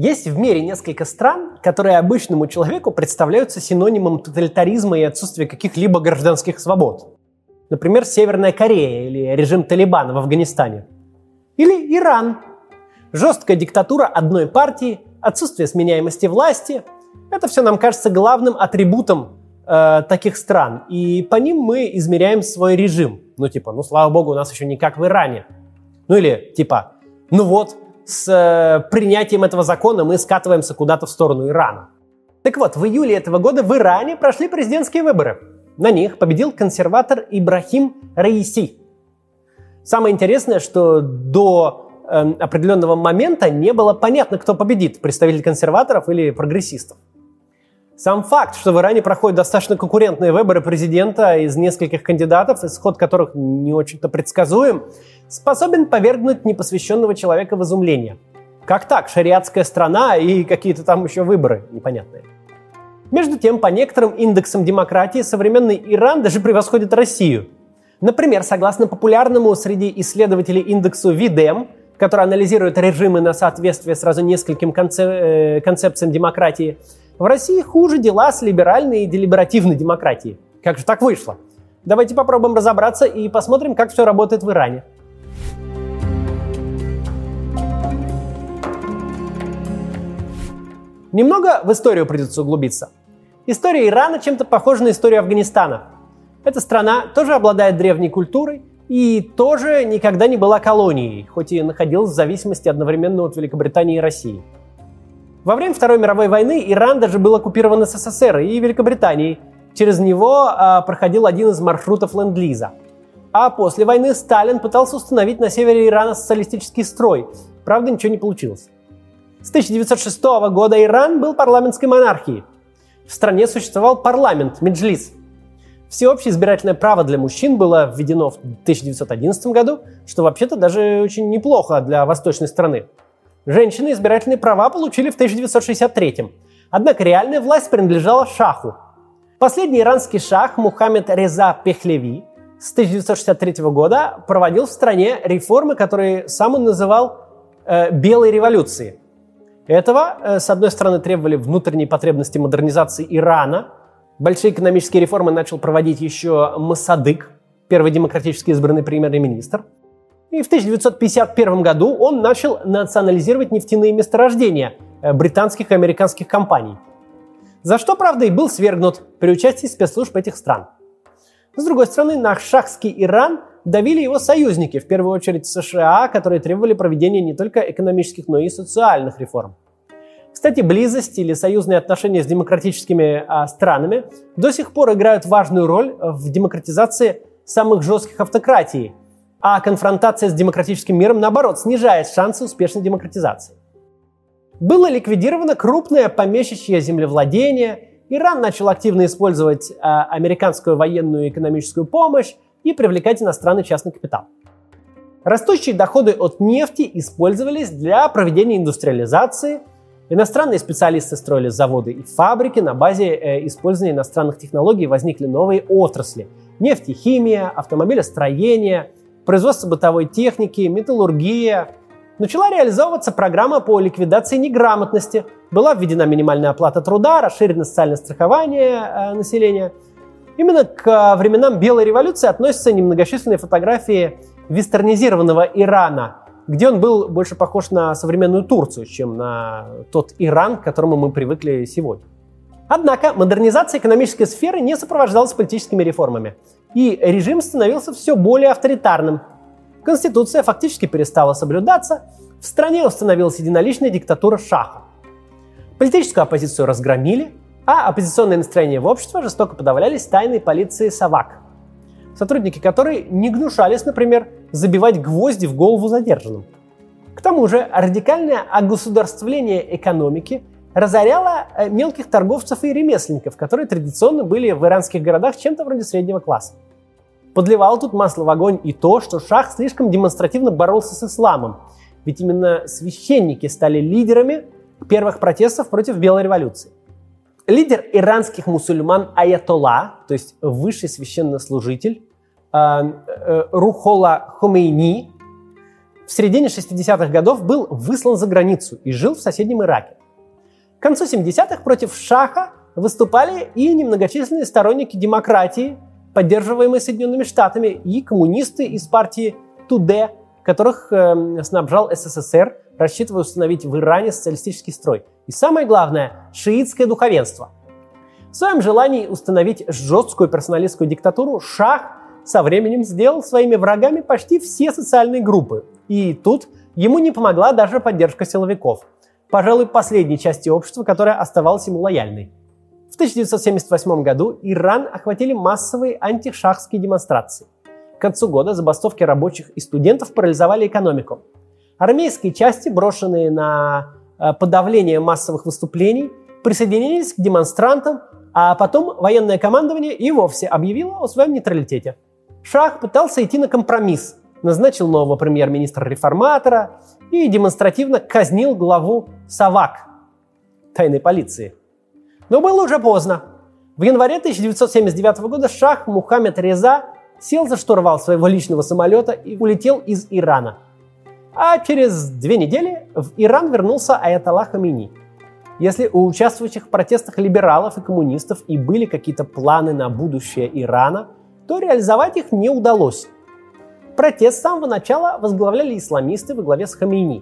Есть в мире несколько стран, которые обычному человеку представляются синонимом тоталитаризма и отсутствия каких-либо гражданских свобод. Например, Северная Корея или режим Талибана в Афганистане. Или Иран. Жесткая диктатура одной партии, отсутствие сменяемости власти – это все нам кажется главным атрибутом э, таких стран. И по ним мы измеряем свой режим. Ну типа, ну слава богу, у нас еще не как в Иране. Ну или типа, ну вот, с э, принятием этого закона мы скатываемся куда-то в сторону Ирана. Так вот, в июле этого года в Иране прошли президентские выборы. На них победил консерватор Ибрахим Раиси. Самое интересное, что до э, определенного момента не было понятно, кто победит, представитель консерваторов или прогрессистов. Сам факт, что в Иране проходят достаточно конкурентные выборы президента из нескольких кандидатов, исход которых не очень-то предсказуем, способен повергнуть непосвященного человека в изумление. Как так? Шариатская страна и какие-то там еще выборы непонятные. Между тем, по некоторым индексам демократии современный Иран даже превосходит Россию. Например, согласно популярному среди исследователей индексу VIDEM, который анализирует режимы на соответствие сразу нескольким концеп- э, концепциям демократии, в России хуже дела с либеральной и делиберативной демократией. Как же так вышло? Давайте попробуем разобраться и посмотрим, как все работает в Иране. Немного в историю придется углубиться. История Ирана чем-то похожа на историю Афганистана. Эта страна тоже обладает древней культурой и тоже никогда не была колонией, хоть и находилась в зависимости одновременно от Великобритании и России – во время Второй мировой войны Иран даже был оккупирован СССР и Великобританией. Через него а, проходил один из маршрутов Ленд-Лиза. А после войны Сталин пытался установить на севере Ирана социалистический строй. Правда, ничего не получилось. С 1906 года Иран был парламентской монархией. В стране существовал парламент, меджлис. Всеобщее избирательное право для мужчин было введено в 1911 году, что вообще-то даже очень неплохо для восточной страны. Женщины избирательные права получили в 1963 Однако реальная власть принадлежала шаху. Последний иранский шах Мухаммед Реза Пехлеви с 1963 года проводил в стране реформы, которые сам он называл э, «белой революцией». Этого, э, с одной стороны, требовали внутренние потребности модернизации Ирана. Большие экономические реформы начал проводить еще Масадык, первый демократически избранный премьер-министр – и в 1951 году он начал национализировать нефтяные месторождения э, британских и американских компаний. За что, правда, и был свергнут при участии спецслужб этих стран. С другой стороны, на шахский Иран давили его союзники, в первую очередь США, которые требовали проведения не только экономических, но и социальных реформ. Кстати, близость или союзные отношения с демократическими а, странами до сих пор играют важную роль в демократизации самых жестких автократий – а конфронтация с демократическим миром, наоборот, снижает шансы успешной демократизации. Было ликвидировано крупное помещичье землевладение, Иран начал активно использовать э, американскую военную и экономическую помощь и привлекать иностранный частный капитал. Растущие доходы от нефти использовались для проведения индустриализации. Иностранные специалисты строили заводы и фабрики. На базе э, использования иностранных технологий возникли новые отрасли. Нефтехимия, автомобилестроение, производство бытовой техники, металлургия. Начала реализовываться программа по ликвидации неграмотности. Была введена минимальная оплата труда, расширено социальное страхование э, населения. Именно к э, временам Белой революции относятся немногочисленные фотографии вестернизированного Ирана, где он был больше похож на современную Турцию, чем на тот Иран, к которому мы привыкли сегодня. Однако модернизация экономической сферы не сопровождалась политическими реформами и режим становился все более авторитарным. Конституция фактически перестала соблюдаться, в стране установилась единоличная диктатура шаха. Политическую оппозицию разгромили, а оппозиционные настроения в обществе жестоко подавлялись тайной полиции Савак, сотрудники которой не гнушались, например, забивать гвозди в голову задержанным. К тому же радикальное огосударствление экономики разоряла э, мелких торговцев и ремесленников, которые традиционно были в иранских городах чем-то вроде среднего класса. Подливал тут масло в огонь и то, что шах слишком демонстративно боролся с исламом, ведь именно священники стали лидерами первых протестов против Белой революции. Лидер иранских мусульман Аятолла, то есть высший священнослужитель, э, э, Рухола Хомейни, в середине 60-х годов был выслан за границу и жил в соседнем Ираке. К концу 70-х против Шаха выступали и немногочисленные сторонники демократии, поддерживаемые Соединенными Штатами, и коммунисты из партии Туде, которых э, снабжал СССР, рассчитывая установить в Иране социалистический строй. И самое главное – шиитское духовенство. В своем желании установить жесткую персоналистскую диктатуру Шах со временем сделал своими врагами почти все социальные группы. И тут ему не помогла даже поддержка силовиков. Пожалуй, последней части общества, которая оставалась ему лояльной. В 1978 году Иран охватили массовые антишахские демонстрации. К концу года забастовки рабочих и студентов парализовали экономику. Армейские части, брошенные на э, подавление массовых выступлений, присоединились к демонстрантам, а потом военное командование и вовсе объявило о своем нейтралитете. Шах пытался идти на компромисс, назначил нового премьер-министра-реформатора и демонстративно казнил главу САВАК, тайной полиции. Но было уже поздно. В январе 1979 года Шах Мухаммед Реза сел за штурвал своего личного самолета и улетел из Ирана. А через две недели в Иран вернулся Аятолла Хамини. Если у участвующих в протестах либералов и коммунистов и были какие-то планы на будущее Ирана, то реализовать их не удалось. Протест с самого начала возглавляли исламисты во главе с Хамини.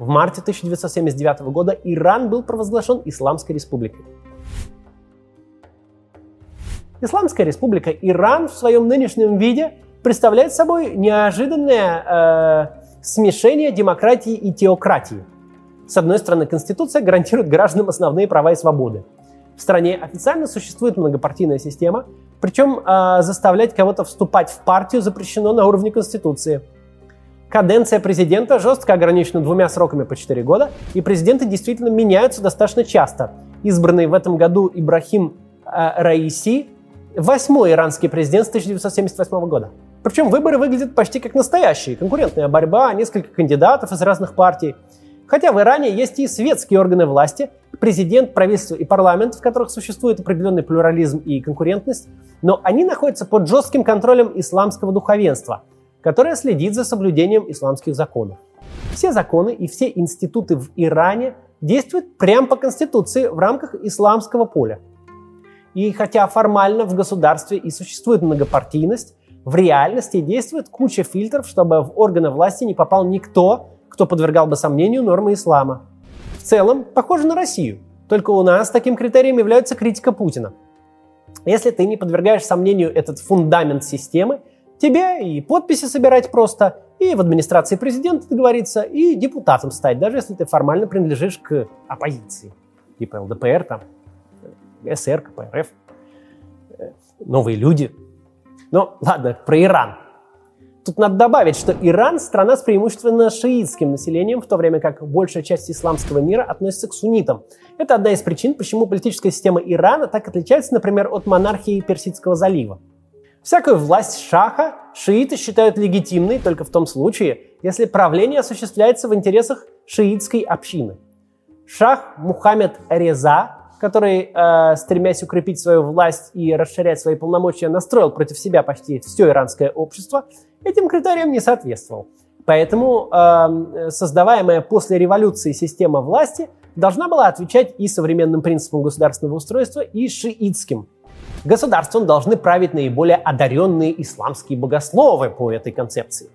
В марте 1979 года Иран был провозглашен Исламской республикой. Исламская республика Иран в своем нынешнем виде представляет собой неожиданное э, смешение демократии и теократии. С одной стороны, Конституция гарантирует гражданам основные права и свободы. В стране официально существует многопартийная система, причем э, заставлять кого-то вступать в партию запрещено на уровне Конституции. Каденция президента жестко ограничена двумя сроками по 4 года, и президенты действительно меняются достаточно часто. Избранный в этом году Ибрахим э, Раиси восьмой иранский президент с 1978 года. Причем выборы выглядят почти как настоящие. Конкурентная борьба, несколько кандидатов из разных партий. Хотя в Иране есть и светские органы власти, президент, правительство и парламент, в которых существует определенный плюрализм и конкурентность, но они находятся под жестким контролем исламского духовенства, которое следит за соблюдением исламских законов. Все законы и все институты в Иране действуют прямо по Конституции в рамках исламского поля – и хотя формально в государстве и существует многопартийность, в реальности действует куча фильтров, чтобы в органы власти не попал никто, кто подвергал бы сомнению нормы ислама. В целом, похоже на Россию. Только у нас таким критерием является критика Путина. Если ты не подвергаешь сомнению этот фундамент системы, тебе и подписи собирать просто, и в администрации президента договориться, и депутатом стать, даже если ты формально принадлежишь к оппозиции, типа ЛДПР там, СР, КПРФ, э, новые люди. Но ладно, про Иран. Тут надо добавить, что Иран – страна с преимущественно шиитским населением, в то время как большая часть исламского мира относится к суннитам. Это одна из причин, почему политическая система Ирана так отличается, например, от монархии Персидского залива. Всякую власть шаха шииты считают легитимной только в том случае, если правление осуществляется в интересах шиитской общины. Шах Мухаммед Реза который, э, стремясь укрепить свою власть и расширять свои полномочия, настроил против себя почти все иранское общество, этим критериям не соответствовал. Поэтому э, создаваемая после революции система власти должна была отвечать и современным принципам государственного устройства, и шиитским. Государством должны править наиболее одаренные исламские богословы по этой концепции.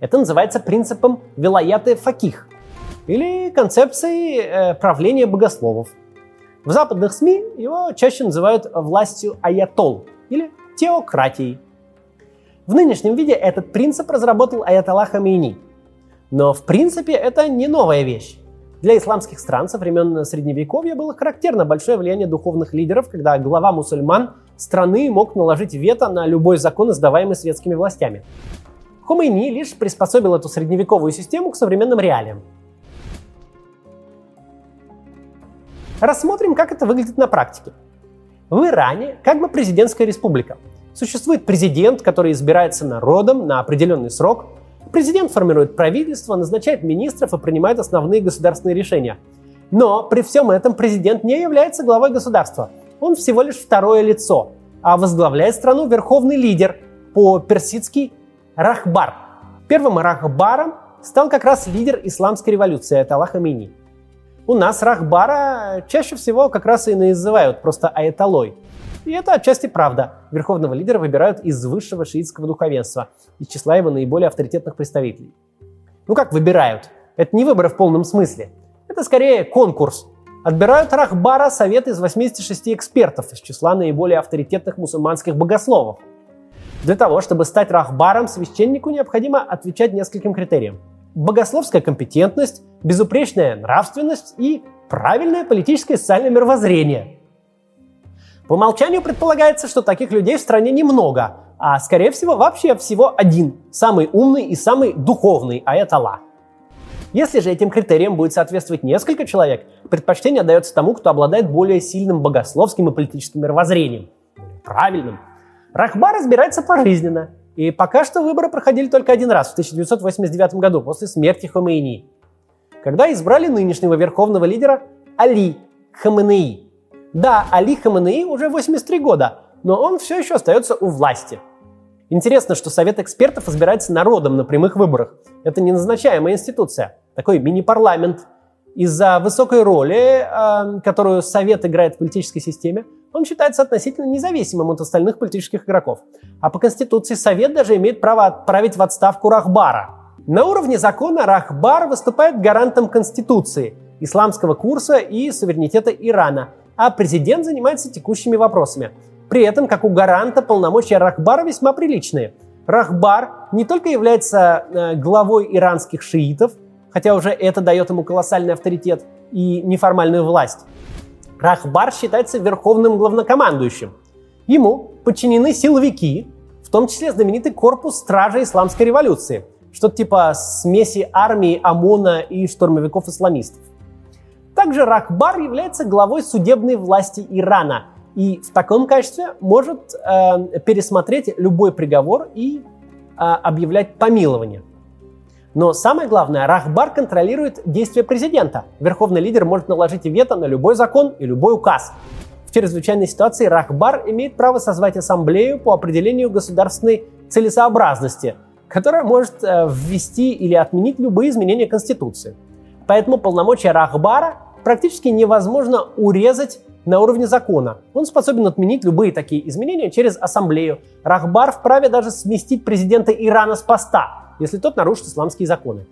Это называется принципом вилаяты факих или концепцией э, правления богословов – в западных СМИ его чаще называют властью аятол или теократией. В нынешнем виде этот принцип разработал Аятолла Хамейни. Но в принципе это не новая вещь. Для исламских стран со времен Средневековья было характерно большое влияние духовных лидеров, когда глава мусульман страны мог наложить вето на любой закон, издаваемый светскими властями. Хомейни лишь приспособил эту средневековую систему к современным реалиям. Рассмотрим, как это выглядит на практике. В Иране как бы президентская республика. Существует президент, который избирается народом на определенный срок. Президент формирует правительство, назначает министров и принимает основные государственные решения. Но при всем этом президент не является главой государства. Он всего лишь второе лицо, а возглавляет страну верховный лидер, по-персидски Рахбар. Первым Рахбаром стал как раз лидер исламской революции Аятолла Хамини. У нас Рахбара чаще всего как раз и называют просто Аятолой. И это отчасти правда. Верховного лидера выбирают из высшего шиитского духовенства, из числа его наиболее авторитетных представителей. Ну как выбирают? Это не выборы в полном смысле. Это скорее конкурс. Отбирают Рахбара совет из 86 экспертов из числа наиболее авторитетных мусульманских богословов. Для того, чтобы стать рахбаром, священнику необходимо отвечать нескольким критериям. Богословская компетентность, безупречная нравственность и правильное политическое и социальное мировоззрение. По умолчанию предполагается, что таких людей в стране немного, а скорее всего вообще всего один, самый умный и самый духовный аятолла. Если же этим критериям будет соответствовать несколько человек, предпочтение отдается тому, кто обладает более сильным богословским и политическим мировоззрением. Правильным. Рахбар разбирается пожизненно. И пока что выборы проходили только один раз, в 1989 году, после смерти Хомейни. Когда избрали нынешнего верховного лидера Али Хаменеи. Да, Али Хаменеи уже 83 года, но он все еще остается у власти. Интересно, что Совет экспертов избирается народом на прямых выборах. Это не назначаемая институция, такой мини-парламент. Из-за высокой роли, э, которую Совет играет в политической системе, он считается относительно независимым от остальных политических игроков. А по Конституции Совет даже имеет право отправить в отставку Рахбара. На уровне закона Рахбар выступает гарантом Конституции, исламского курса и суверенитета Ирана, а президент занимается текущими вопросами. При этом, как у гаранта, полномочия Рахбара весьма приличные. Рахбар не только является э, главой иранских шиитов, хотя уже это дает ему колоссальный авторитет и неформальную власть. Рахбар считается верховным главнокомандующим. Ему подчинены силовики, в том числе знаменитый корпус Стражи Исламской революции, что-то типа смеси армии ОМОНа и штурмовиков-исламистов. Также Рахбар является главой судебной власти Ирана и в таком качестве может э, пересмотреть любой приговор и э, объявлять помилование. Но самое главное, Рахбар контролирует действия президента. Верховный лидер может наложить вето на любой закон и любой указ. В чрезвычайной ситуации Рахбар имеет право созвать ассамблею по определению государственной целесообразности, которая может э, ввести или отменить любые изменения Конституции. Поэтому полномочия Рахбара практически невозможно урезать на уровне закона. Он способен отменить любые такие изменения через ассамблею. Рахбар вправе даже сместить президента Ирана с поста, если тот нарушит исламские законы.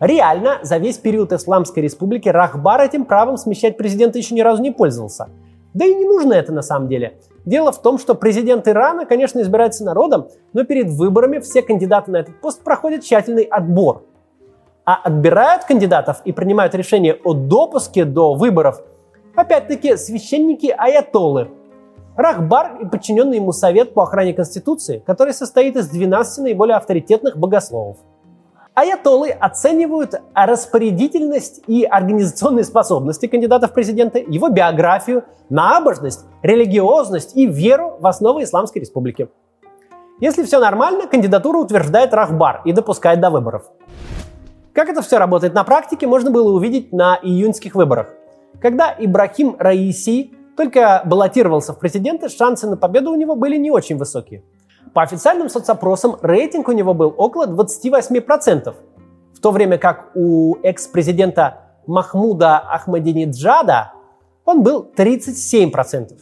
Реально, за весь период Исламской республики Рахбар этим правом смещать президента еще ни разу не пользовался. Да и не нужно это на самом деле. Дело в том, что президент Ирана, конечно, избирается народом, но перед выборами все кандидаты на этот пост проходят тщательный отбор. А отбирают кандидатов и принимают решение о допуске до выборов, опять-таки, священники аятолы, Рахбар и подчиненный ему Совет по охране Конституции, который состоит из 12 наиболее авторитетных богословов. Аятолы оценивают распорядительность и организационные способности кандидата в президенты, его биографию, набожность, религиозность и веру в основы Исламской Республики. Если все нормально, кандидатуру утверждает Рахбар и допускает до выборов. Как это все работает на практике, можно было увидеть на июньских выборах, когда Ибрахим Раиси только баллотировался в президенты, шансы на победу у него были не очень высокие. По официальным соцопросам рейтинг у него был около 28%, в то время как у экс-президента Махмуда Ахмадинеджада он был 37%.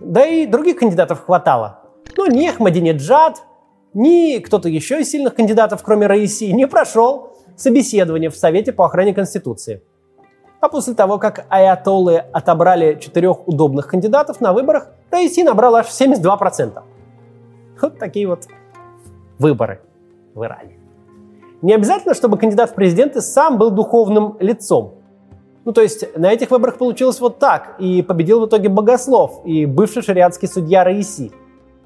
Да и других кандидатов хватало. Но ни Ахмадинеджад, ни кто-то еще из сильных кандидатов, кроме Раиси, не прошел собеседование в Совете по охране Конституции. А после того, как аятоллы отобрали четырех удобных кандидатов на выборах, Раиси набрал аж 72%. Вот такие вот выборы в Иране. Не обязательно, чтобы кандидат в президенты сам был духовным лицом. Ну, то есть на этих выборах получилось вот так, и победил в итоге Богослов и бывший шариатский судья Раиси.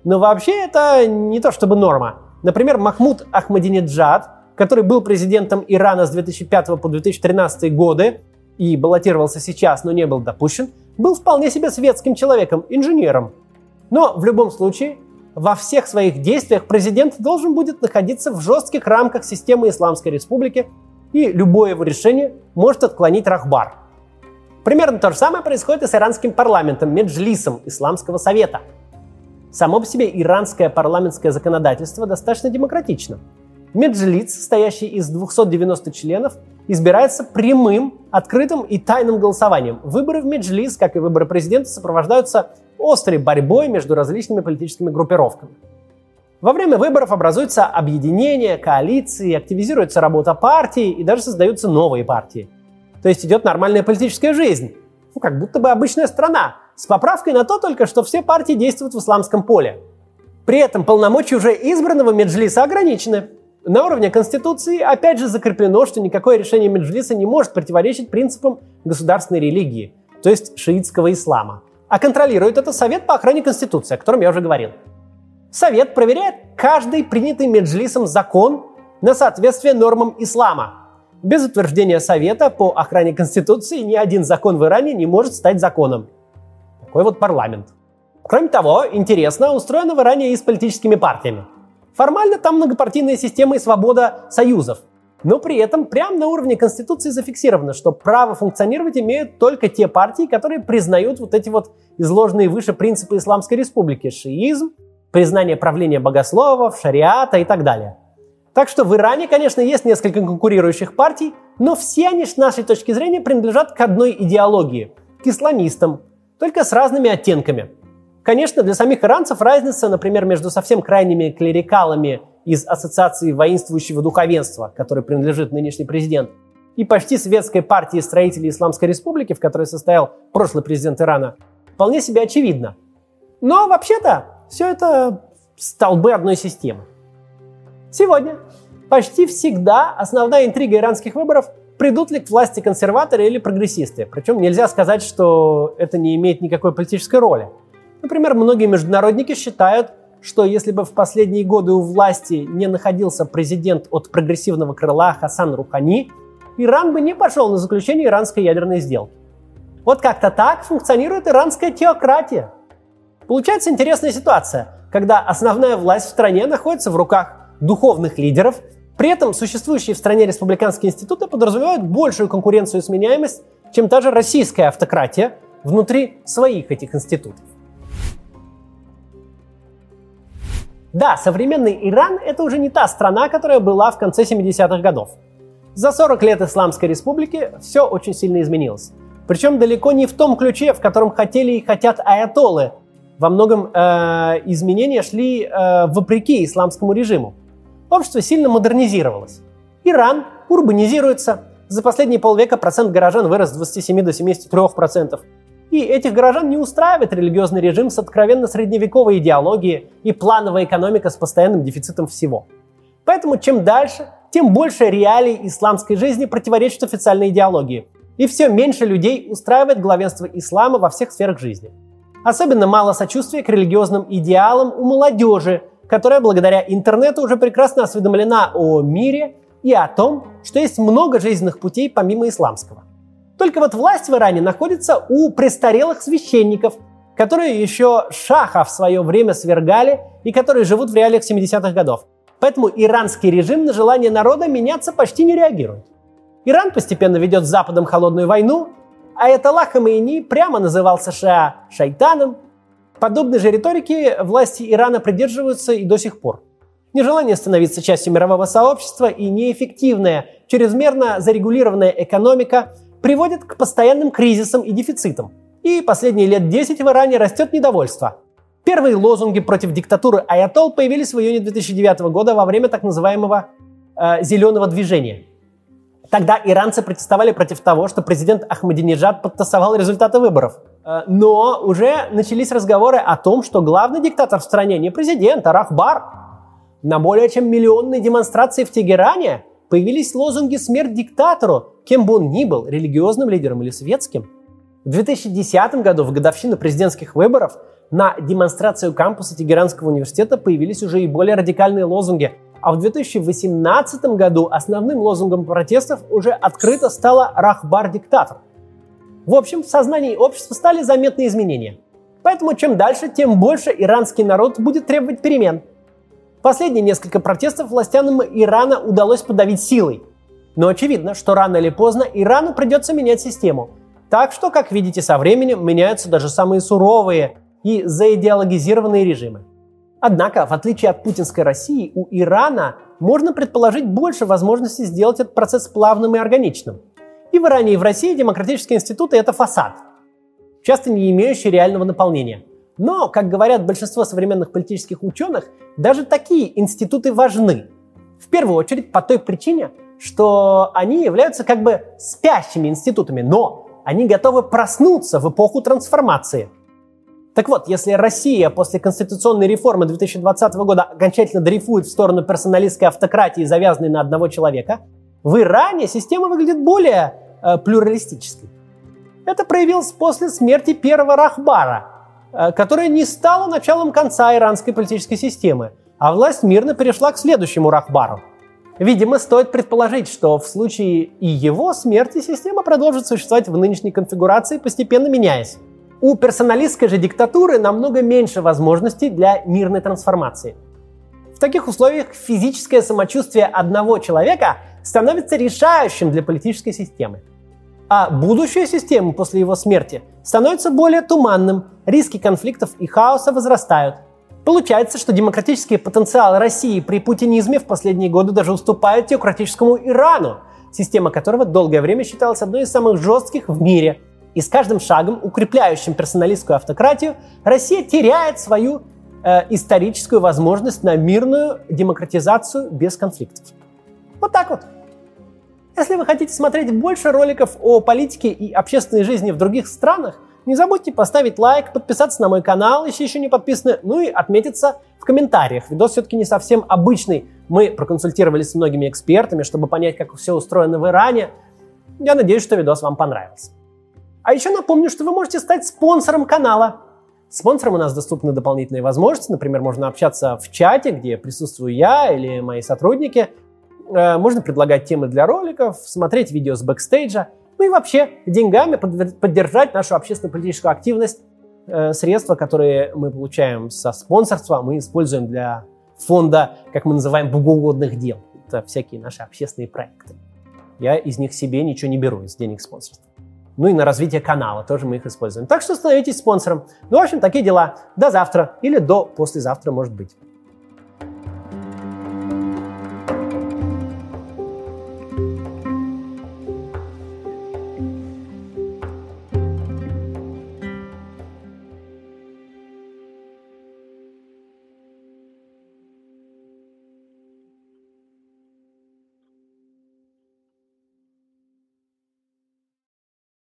Но вообще это не то чтобы норма. Например, Махмуд Ахмадинеджад, который был президентом Ирана с 2005 по 2013 годы, и баллотировался сейчас, но не был допущен, был вполне себе светским человеком, инженером. Но в любом случае, во всех своих действиях президент должен будет находиться в жестких рамках системы Исламской Республики, и любое его решение может отклонить Рахбар. Примерно то же самое происходит и с иранским парламентом, Меджлисом Исламского Совета. Само по себе иранское парламентское законодательство достаточно демократично. Меджлиц, состоящий из 290 членов, избирается прямым, открытым и тайным голосованием. Выборы в Меджлис, как и выборы президента, сопровождаются острой борьбой между различными политическими группировками. Во время выборов образуются объединения, коалиции, активизируется работа партии и даже создаются новые партии. То есть идет нормальная политическая жизнь. Ну, как будто бы обычная страна. С поправкой на то только, что все партии действуют в исламском поле. При этом полномочия уже избранного Меджлиса ограничены. На уровне Конституции опять же закреплено, что никакое решение Меджлиса не может противоречить принципам государственной религии, то есть шиитского ислама. А контролирует это Совет по охране Конституции, о котором я уже говорил. Совет проверяет каждый принятый Меджлисом закон на соответствие нормам ислама. Без утверждения Совета по охране Конституции ни один закон в Иране не может стать законом. Такой вот парламент. Кроме того, интересно, устроено в Иране и с политическими партиями. Формально там многопартийная система и свобода союзов. Но при этом прямо на уровне Конституции зафиксировано, что право функционировать имеют только те партии, которые признают вот эти вот изложенные выше принципы Исламской Республики. Шиизм, признание правления богословов, шариата и так далее. Так что в Иране, конечно, есть несколько конкурирующих партий, но все они с нашей точки зрения принадлежат к одной идеологии – к исламистам, только с разными оттенками. Конечно, для самих иранцев разница, например, между совсем крайними клерикалами из Ассоциации воинствующего духовенства, которой принадлежит нынешний президент, и почти светской партией строителей Исламской Республики, в которой состоял прошлый президент Ирана, вполне себе очевидна. Но вообще-то все это столбы одной системы. Сегодня почти всегда основная интрига иранских выборов – придут ли к власти консерваторы или прогрессисты. Причем нельзя сказать, что это не имеет никакой политической роли. Например, многие международники считают, что если бы в последние годы у власти не находился президент от прогрессивного крыла Хасан Рухани, Иран бы не пошел на заключение иранской ядерной сделки. Вот как-то так функционирует иранская теократия – Получается интересная ситуация, когда основная власть в стране находится в руках духовных лидеров, при этом существующие в стране республиканские институты подразумевают большую конкуренцию и сменяемость, чем та же российская автократия внутри своих этих институтов. Да, современный Иран – это уже не та страна, которая была в конце 70-х годов. За 40 лет Исламской республики все очень сильно изменилось. Причем далеко не в том ключе, в котором хотели и хотят аятолы, во многом э, изменения шли э, вопреки исламскому режиму. Общество сильно модернизировалось. Иран урбанизируется. За последние полвека процент горожан вырос с 27 до 73%. И этих горожан не устраивает религиозный режим с откровенно средневековой идеологией и плановая экономика с постоянным дефицитом всего. Поэтому чем дальше, тем больше реалий исламской жизни противоречат официальной идеологии. И все меньше людей устраивает главенство ислама во всех сферах жизни – Особенно мало сочувствия к религиозным идеалам у молодежи, которая благодаря интернету уже прекрасно осведомлена о мире и о том, что есть много жизненных путей помимо исламского. Только вот власть в Иране находится у престарелых священников, которые еще Шаха в свое время свергали и которые живут в реалиях 70-х годов. Поэтому иранский режим на желание народа меняться почти не реагирует. Иран постепенно ведет с Западом холодную войну, Аятолла Хамейни прямо называл США шайтаном. Подобной же риторики власти Ирана придерживаются и до сих пор. Нежелание становиться частью мирового сообщества и неэффективная, чрезмерно зарегулированная экономика приводят к постоянным кризисам и дефицитам. И последние лет 10 в Иране растет недовольство. Первые лозунги против диктатуры Аятол появились в июне 2009 года во время так называемого э, «зеленого движения». Тогда иранцы протестовали против того, что президент Ахмадинежад подтасовал результаты выборов. Э, но уже начались разговоры о том, что главный диктатор в стране не президент, а Рахбар. На более чем миллионной демонстрации в Тегеране появились лозунги «Смерть диктатору», кем бы он ни был, религиозным лидером или светским. В 2010 году, в годовщину президентских выборов, на демонстрацию кампуса Тегеранского университета появились уже и более радикальные лозунги а в 2018 году основным лозунгом протестов уже открыто стало «Рахбар-диктатор». В общем, в сознании общества стали заметные изменения. Поэтому чем дальше, тем больше иранский народ будет требовать перемен. Последние несколько протестов властям Ирана удалось подавить силой. Но очевидно, что рано или поздно Ирану придется менять систему. Так что, как видите, со временем меняются даже самые суровые и заидеологизированные режимы. Однако, в отличие от путинской России, у Ирана можно предположить больше возможностей сделать этот процесс плавным и органичным. И в Иране, и в России демократические институты – это фасад, часто не имеющий реального наполнения. Но, как говорят большинство современных политических ученых, даже такие институты важны. В первую очередь по той причине, что они являются как бы спящими институтами, но они готовы проснуться в эпоху трансформации. Так вот, если Россия после конституционной реформы 2020 года окончательно дрейфует в сторону персоналистской автократии, завязанной на одного человека, в Иране система выглядит более э, плюралистической. Это проявилось после смерти первого Рахбара, которая не стала началом конца иранской политической системы, а власть мирно перешла к следующему Рахбару – Видимо, стоит предположить, что в случае и его смерти система продолжит существовать в нынешней конфигурации, постепенно меняясь. У персоналистской же диктатуры намного меньше возможностей для мирной трансформации. В таких условиях физическое самочувствие одного человека становится решающим для политической системы. А будущее системы после его смерти становится более туманным, риски конфликтов и хаоса возрастают – Получается, что демократический потенциал России при путинизме в последние годы даже уступает теократическому Ирану, система которого долгое время считалась одной из самых жестких в мире. И с каждым шагом, укрепляющим персоналистскую автократию, Россия теряет свою э, историческую возможность на мирную демократизацию без конфликтов. Вот так вот. Если вы хотите смотреть больше роликов о политике и общественной жизни в других странах, не забудьте поставить лайк, подписаться на мой канал, если еще не подписаны, ну и отметиться в комментариях. Видос все-таки не совсем обычный. Мы проконсультировались с многими экспертами, чтобы понять, как все устроено в Иране. Я надеюсь, что видос вам понравился. А еще напомню, что вы можете стать спонсором канала. Спонсорам у нас доступны дополнительные возможности. Например, можно общаться в чате, где присутствую я или мои сотрудники. Э, можно предлагать темы для роликов, смотреть видео с бэкстейджа – ну и вообще деньгами поддержать нашу общественно-политическую активность. Э, средства, которые мы получаем со спонсорства, мы используем для фонда, как мы называем, богоугодных дел. Это всякие наши общественные проекты. Я из них себе ничего не беру, из денег спонсорства. Ну и на развитие канала тоже мы их используем. Так что становитесь спонсором. Ну, в общем, такие дела. До завтра или до послезавтра, может быть.